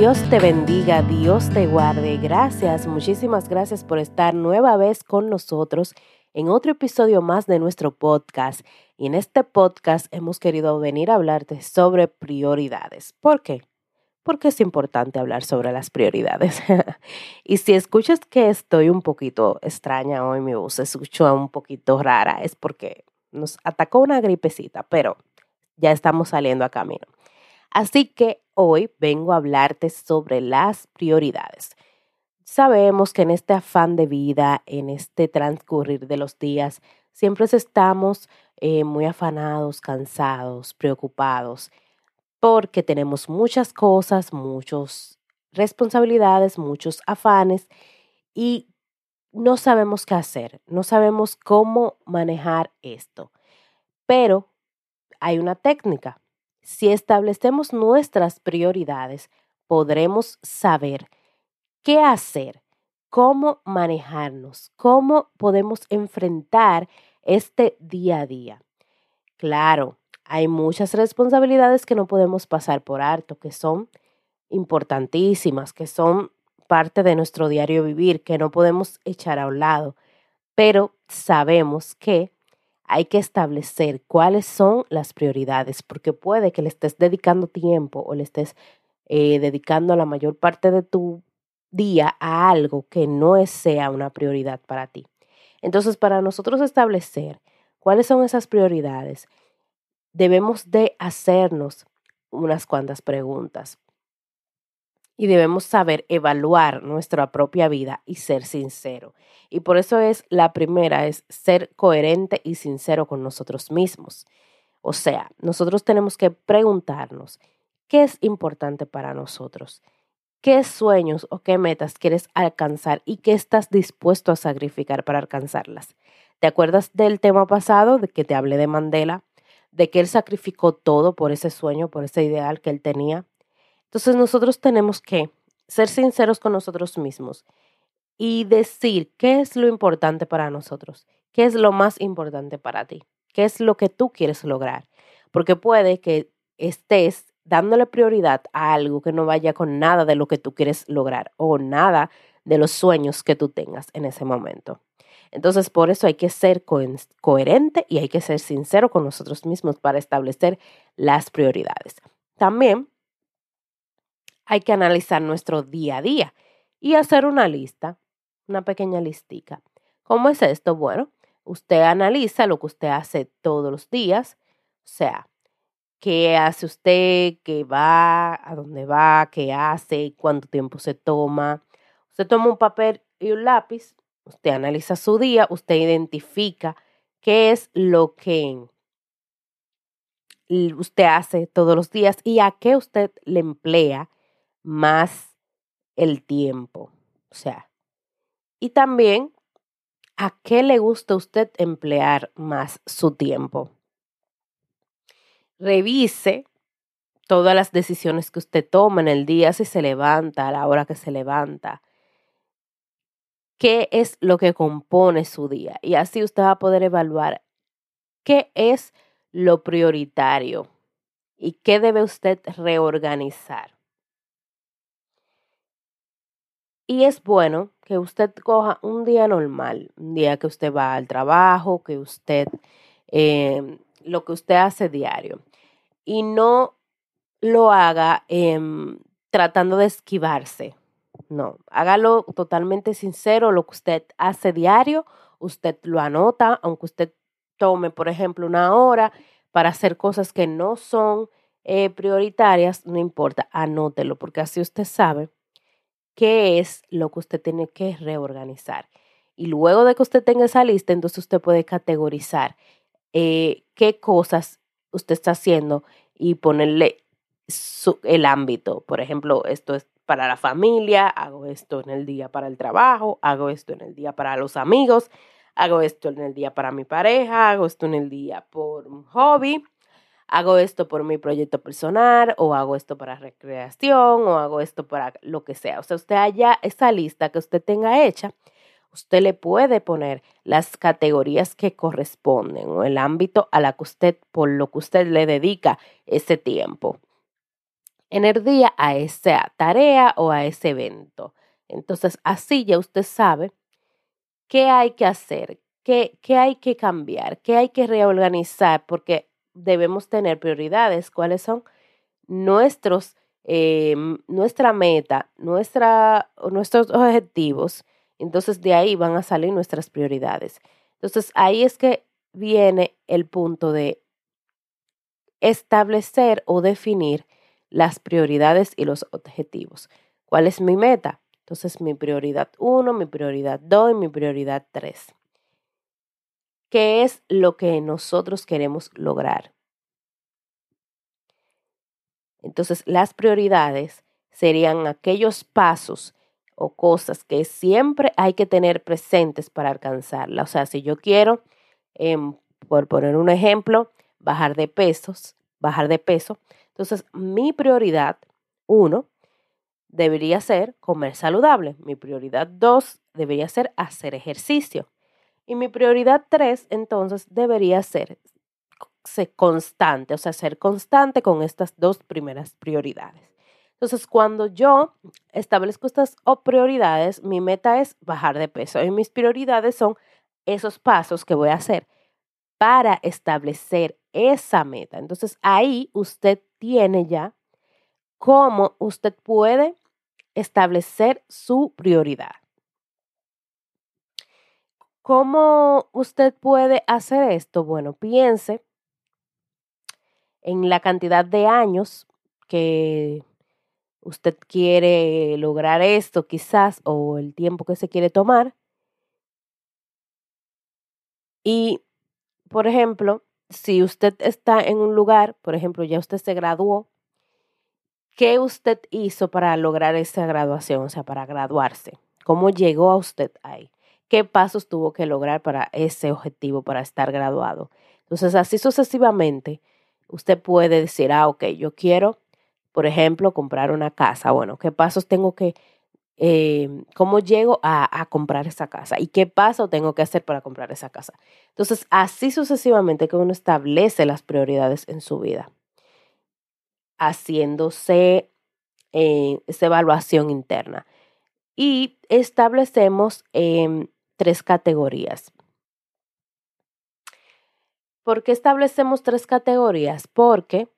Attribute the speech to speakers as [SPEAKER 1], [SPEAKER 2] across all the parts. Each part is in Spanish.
[SPEAKER 1] Dios te bendiga, Dios te guarde. Gracias, muchísimas gracias por estar nueva vez con nosotros en otro episodio más de nuestro podcast. Y en este podcast hemos querido venir a hablarte sobre prioridades. ¿Por qué? Porque es importante hablar sobre las prioridades. y si escuchas que estoy un poquito extraña hoy, mi voz se escucha un poquito rara, es porque nos atacó una gripecita, pero ya estamos saliendo a camino. Así que hoy vengo a hablarte sobre las prioridades. Sabemos que en este afán de vida, en este transcurrir de los días, siempre estamos eh, muy afanados, cansados, preocupados, porque tenemos muchas cosas, muchas responsabilidades, muchos afanes y no sabemos qué hacer, no sabemos cómo manejar esto. Pero hay una técnica. Si establecemos nuestras prioridades, podremos saber qué hacer, cómo manejarnos, cómo podemos enfrentar este día a día. Claro, hay muchas responsabilidades que no podemos pasar por alto, que son importantísimas, que son parte de nuestro diario vivir, que no podemos echar a un lado, pero sabemos que hay que establecer cuáles son las prioridades, porque puede que le estés dedicando tiempo o le estés eh, dedicando la mayor parte de tu día a algo que no sea una prioridad para ti. Entonces, para nosotros establecer cuáles son esas prioridades, debemos de hacernos unas cuantas preguntas y debemos saber evaluar nuestra propia vida y ser sincero. Y por eso es la primera, es ser coherente y sincero con nosotros mismos. O sea, nosotros tenemos que preguntarnos qué es importante para nosotros qué sueños o qué metas quieres alcanzar y qué estás dispuesto a sacrificar para alcanzarlas. ¿Te acuerdas del tema pasado de que te hablé de Mandela? De que él sacrificó todo por ese sueño, por ese ideal que él tenía. Entonces nosotros tenemos que ser sinceros con nosotros mismos y decir qué es lo importante para nosotros, qué es lo más importante para ti, qué es lo que tú quieres lograr. Porque puede que estés dándole prioridad a algo que no vaya con nada de lo que tú quieres lograr o nada de los sueños que tú tengas en ese momento. Entonces, por eso hay que ser coherente y hay que ser sincero con nosotros mismos para establecer las prioridades. También hay que analizar nuestro día a día y hacer una lista, una pequeña listica. ¿Cómo es esto? Bueno, usted analiza lo que usted hace todos los días, o sea, qué hace usted, qué va, a dónde va, qué hace, cuánto tiempo se toma. Usted toma un papel y un lápiz, usted analiza su día, usted identifica qué es lo que usted hace todos los días y a qué usted le emplea más el tiempo. O sea, y también a qué le gusta usted emplear más su tiempo revise todas las decisiones que usted toma en el día, si se levanta, a la hora que se levanta. ¿Qué es lo que compone su día? Y así usted va a poder evaluar qué es lo prioritario y qué debe usted reorganizar. Y es bueno que usted coja un día normal, un día que usted va al trabajo, que usted, eh, lo que usted hace diario y no lo haga em, tratando de esquivarse. No, hágalo totalmente sincero, lo que usted hace diario, usted lo anota, aunque usted tome, por ejemplo, una hora para hacer cosas que no son eh, prioritarias, no importa, anótelo, porque así usted sabe qué es lo que usted tiene que reorganizar. Y luego de que usted tenga esa lista, entonces usted puede categorizar eh, qué cosas usted está haciendo y ponerle el ámbito. Por ejemplo, esto es para la familia, hago esto en el día para el trabajo, hago esto en el día para los amigos, hago esto en el día para mi pareja, hago esto en el día por un hobby, hago esto por mi proyecto personal o hago esto para recreación o hago esto para lo que sea. O sea, usted haya esa lista que usted tenga hecha, usted le puede poner las categorías que corresponden o el ámbito a la que usted, por lo que usted le dedica ese tiempo. Energía a esa tarea o a ese evento. Entonces, así ya usted sabe qué hay que hacer, qué, qué hay que cambiar, qué hay que reorganizar, porque debemos tener prioridades. ¿Cuáles son nuestros, eh, nuestra meta, nuestra, nuestros objetivos? Entonces, de ahí van a salir nuestras prioridades. Entonces, ahí es que viene el punto de establecer o definir las prioridades y los objetivos. ¿Cuál es mi meta? Entonces, mi prioridad 1, mi prioridad 2 y mi prioridad 3. ¿Qué es lo que nosotros queremos lograr? Entonces, las prioridades serían aquellos pasos o cosas que siempre hay que tener presentes para alcanzarla. O sea, si yo quiero, em, por poner un ejemplo, bajar de pesos, bajar de peso, entonces mi prioridad, uno, debería ser comer saludable. Mi prioridad dos debería ser hacer ejercicio. Y mi prioridad tres, entonces, debería ser ser constante, o sea, ser constante con estas dos primeras prioridades. Entonces, cuando yo establezco estas prioridades, mi meta es bajar de peso y mis prioridades son esos pasos que voy a hacer para establecer esa meta. Entonces, ahí usted tiene ya cómo usted puede establecer su prioridad. ¿Cómo usted puede hacer esto? Bueno, piense en la cantidad de años que usted quiere lograr esto quizás o el tiempo que se quiere tomar. Y, por ejemplo, si usted está en un lugar, por ejemplo, ya usted se graduó, ¿qué usted hizo para lograr esa graduación, o sea, para graduarse? ¿Cómo llegó a usted ahí? ¿Qué pasos tuvo que lograr para ese objetivo, para estar graduado? Entonces, así sucesivamente, usted puede decir, ah, ok, yo quiero, por ejemplo, comprar una casa. Bueno, ¿qué pasos tengo que, eh, cómo llego a, comprar esa casa? ¿Y qué paso tengo que hacer para comprar esa casa? Entonces, así sucesivamente que uno establece las prioridades en su vida, haciéndose eh, esa evaluación interna. Y establecemos eh, tres categorías. ¿Por qué establecemos tres categorías? Porque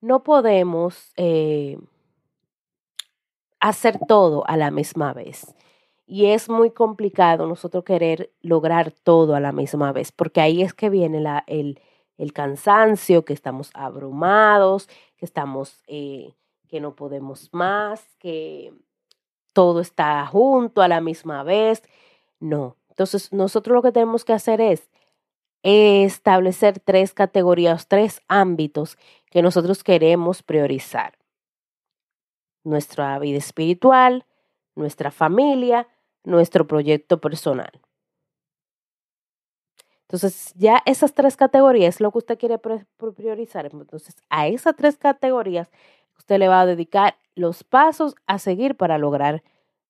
[SPEAKER 1] no podemos eh, hacer todo a la misma vez. Y es muy complicado nosotros querer lograr todo a la misma vez, porque ahí es que viene el, el, cansancio, que estamos abrumados, que estamos, eh, que no podemos más, que todo está junto a la misma vez. No. Entonces, nosotros lo que tenemos que hacer es establecer tres categorías, tres ámbitos que nosotros queremos priorizar. Nuestra vida espiritual, nuestra familia, nuestro proyecto personal. Entonces, ya esas tres categorías es lo que usted quiere priorizar. Entonces, a esas tres categorías usted le va a dedicar los pasos a seguir para lograr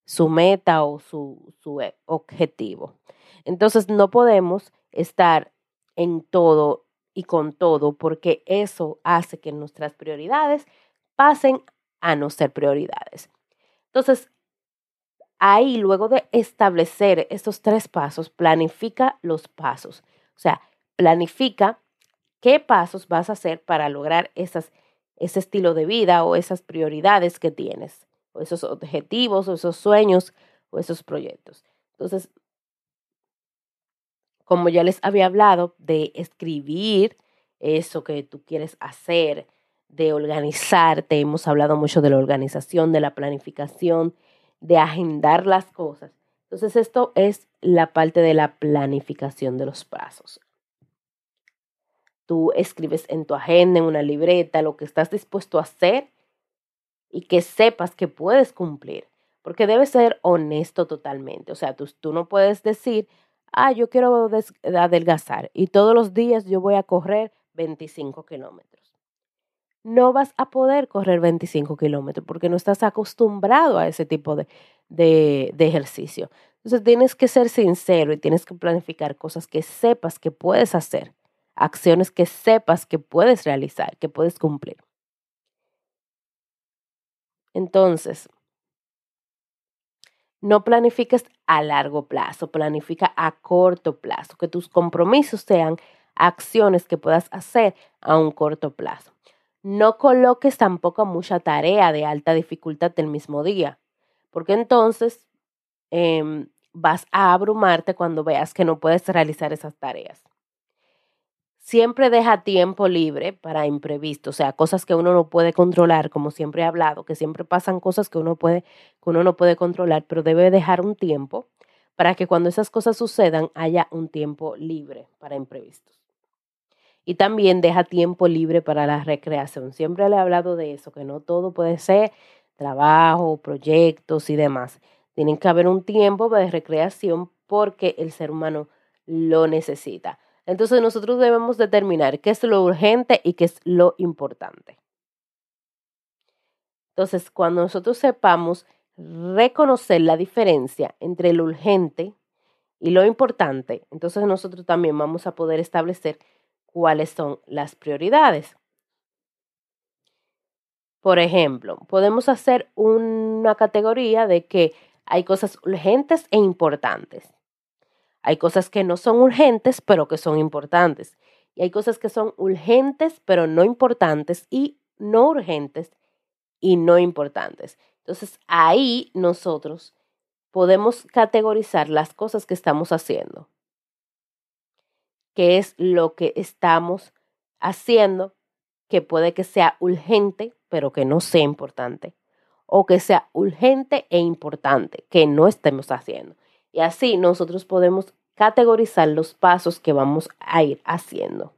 [SPEAKER 1] su meta o su, su eh, objetivo. Entonces, no podemos estar en todo y con todo, porque eso hace que nuestras prioridades pasen a no ser prioridades. Entonces, ahí, luego de establecer estos tres pasos, planifica los pasos. O sea, planifica qué pasos vas a hacer para lograr esas, ese estilo de vida o esas prioridades que tienes, o esos objetivos, o esos sueños, o esos proyectos. Entonces, como ya les había hablado, de escribir eso que tú quieres hacer, de organizarte, hemos hablado mucho de la organización, de la planificación, de agendar las cosas. Entonces esto es la parte de la planificación de los pasos. Tú escribes en tu agenda, en una libreta, lo que estás dispuesto a hacer y que sepas que puedes cumplir, porque debes ser honesto totalmente. O sea, tú, tú no puedes decir, ah, yo quiero adelgazar y todos los días yo voy a correr 25 kilómetros. No vas a poder correr 25 kilómetros porque no estás acostumbrado a ese tipo de, de, ejercicio. Entonces tienes que ser sincero y tienes que planificar cosas que sepas que puedes hacer, acciones que sepas que puedes realizar, que puedes cumplir. Entonces, no planifiques a largo plazo, planifica a corto plazo, que tus compromisos sean acciones que puedas hacer a un corto plazo. No coloques tampoco mucha tarea de alta dificultad del mismo día, porque entonces eh, vas a abrumarte cuando veas que no puedes realizar esas tareas. Siempre deja tiempo libre para imprevistos, o sea, cosas que uno no puede controlar, como siempre he hablado, que siempre pasan cosas que uno puede que uno no puede controlar, pero debe dejar un tiempo para que cuando esas cosas sucedan haya un tiempo libre para imprevistos. Y también deja tiempo libre para la recreación. Siempre le he hablado de eso, que no todo puede ser trabajo, proyectos y demás. Tienen que haber un tiempo de recreación porque el ser humano lo necesita. Entonces nosotros debemos determinar qué es lo urgente y qué es lo importante. Entonces, cuando nosotros sepamos reconocer la diferencia entre lo urgente y lo importante, entonces nosotros también vamos a poder establecer cuáles son las prioridades. Por ejemplo, podemos hacer una categoría de que hay cosas urgentes e importantes. Hay cosas que no son urgentes, pero que son importantes. Y hay cosas que son urgentes, pero no importantes, y no urgentes y no importantes. Entonces, ahí nosotros podemos categorizar las cosas que estamos haciendo. ¿Qué es lo que estamos haciendo que puede que sea urgente, pero que no sea importante? o que sea urgente e importante, que no estemos haciendo. Y así nosotros podemos categorizar los pasos que vamos a ir haciendo.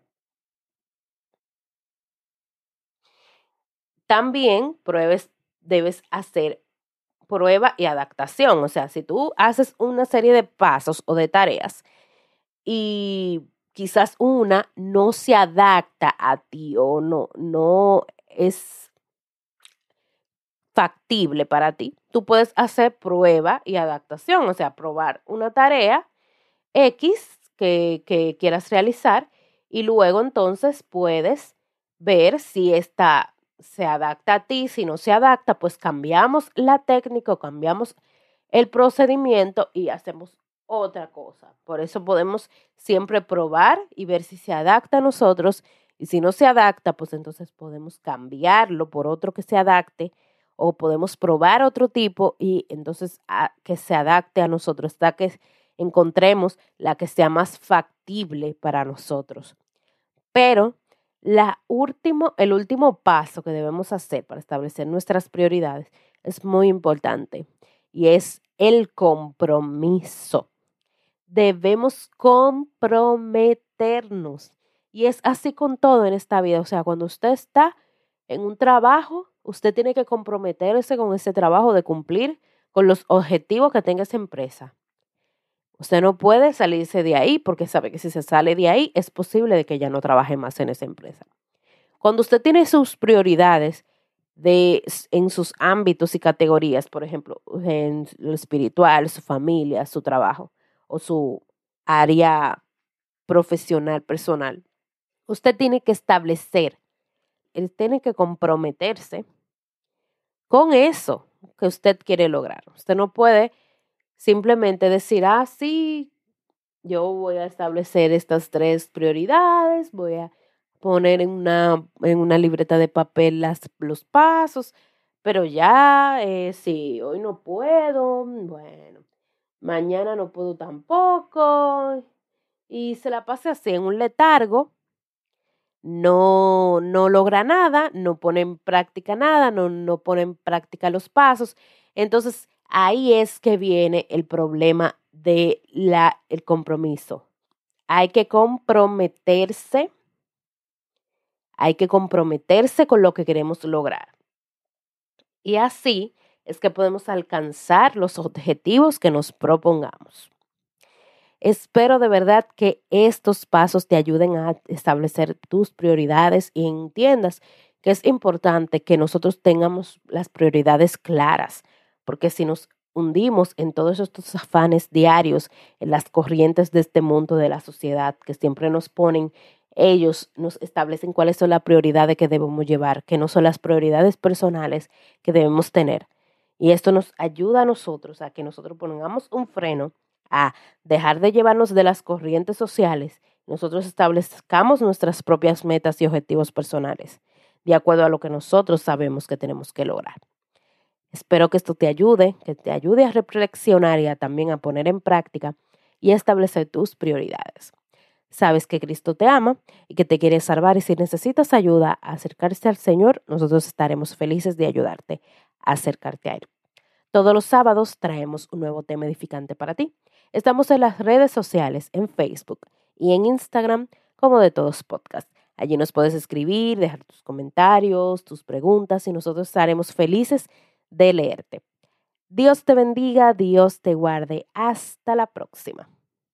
[SPEAKER 1] También pruebes, debes hacer prueba y adaptación. O sea, si tú haces una serie de pasos o de tareas y quizás una no se adapta a ti o no, no es factible para ti, tú puedes hacer prueba y adaptación, o sea, probar una tarea X que, que quieras realizar y luego entonces puedes ver si esta se adapta a ti, si no se adapta, pues cambiamos la técnica, cambiamos el procedimiento y hacemos otra cosa. Por eso podemos siempre probar y ver si se adapta a nosotros y si no se adapta, pues entonces podemos cambiarlo por otro que se adapte o podemos probar otro tipo y entonces que se adapte a nosotros, hasta que encontremos la que sea más factible para nosotros. Pero la último, el último paso que debemos hacer para establecer nuestras prioridades es muy importante y es el compromiso. Debemos comprometernos. Y es así con todo en esta vida. O sea, cuando usted está en un trabajo, usted tiene que comprometerse con ese trabajo de cumplir con los objetivos que tenga esa empresa. Usted no puede salirse de ahí porque sabe que si se sale de ahí es posible de que ya no trabaje más en esa empresa. Cuando usted tiene sus prioridades de, en sus ámbitos y categorías, por ejemplo, en lo espiritual, su familia, su trabajo o su área profesional, personal, usted tiene que establecer, él tiene que comprometerse con eso que usted quiere lograr. Usted no puede simplemente decir, ah, sí, yo voy a establecer estas tres prioridades, voy a poner en una, en una libreta de papel las, los pasos, pero ya, eh, sí, hoy no puedo, bueno, mañana no puedo tampoco, y se la pase así en un letargo no, no logra nada, no pone en práctica nada, no, no pone en práctica los pasos. Entonces, ahí es que viene el problema de la, el compromiso. Hay que comprometerse, hay que comprometerse con lo que queremos lograr. Y así es que podemos alcanzar los objetivos que nos propongamos. Espero de verdad que estos pasos te ayuden a establecer tus prioridades y entiendas que es importante que nosotros tengamos las prioridades claras, porque si nos hundimos en todos estos afanes diarios, en las corrientes de este mundo de la sociedad que siempre nos ponen ellos nos establecen cuáles son las prioridades que debemos llevar, que no son las prioridades personales que debemos tener. Y esto nos ayuda a nosotros a que nosotros pongamos un freno a dejar de llevarnos de las corrientes sociales, nosotros establezcamos nuestras propias metas y objetivos personales, de acuerdo a lo que nosotros sabemos que tenemos que lograr. Espero que esto te ayude, que te ayude a reflexionar y a también a poner en práctica y establecer tus prioridades. Sabes que Cristo te ama y que te quiere salvar y si necesitas ayuda a acercarse al Señor, nosotros estaremos felices de ayudarte a acercarte a Él. Todos los sábados traemos un nuevo tema edificante para ti. Estamos en las redes sociales, en Facebook y en Instagram como de todos podcast. Allí nos puedes escribir, dejar tus comentarios, tus preguntas y nosotros estaremos felices de leerte. Dios te bendiga, Dios te guarde. Hasta la próxima.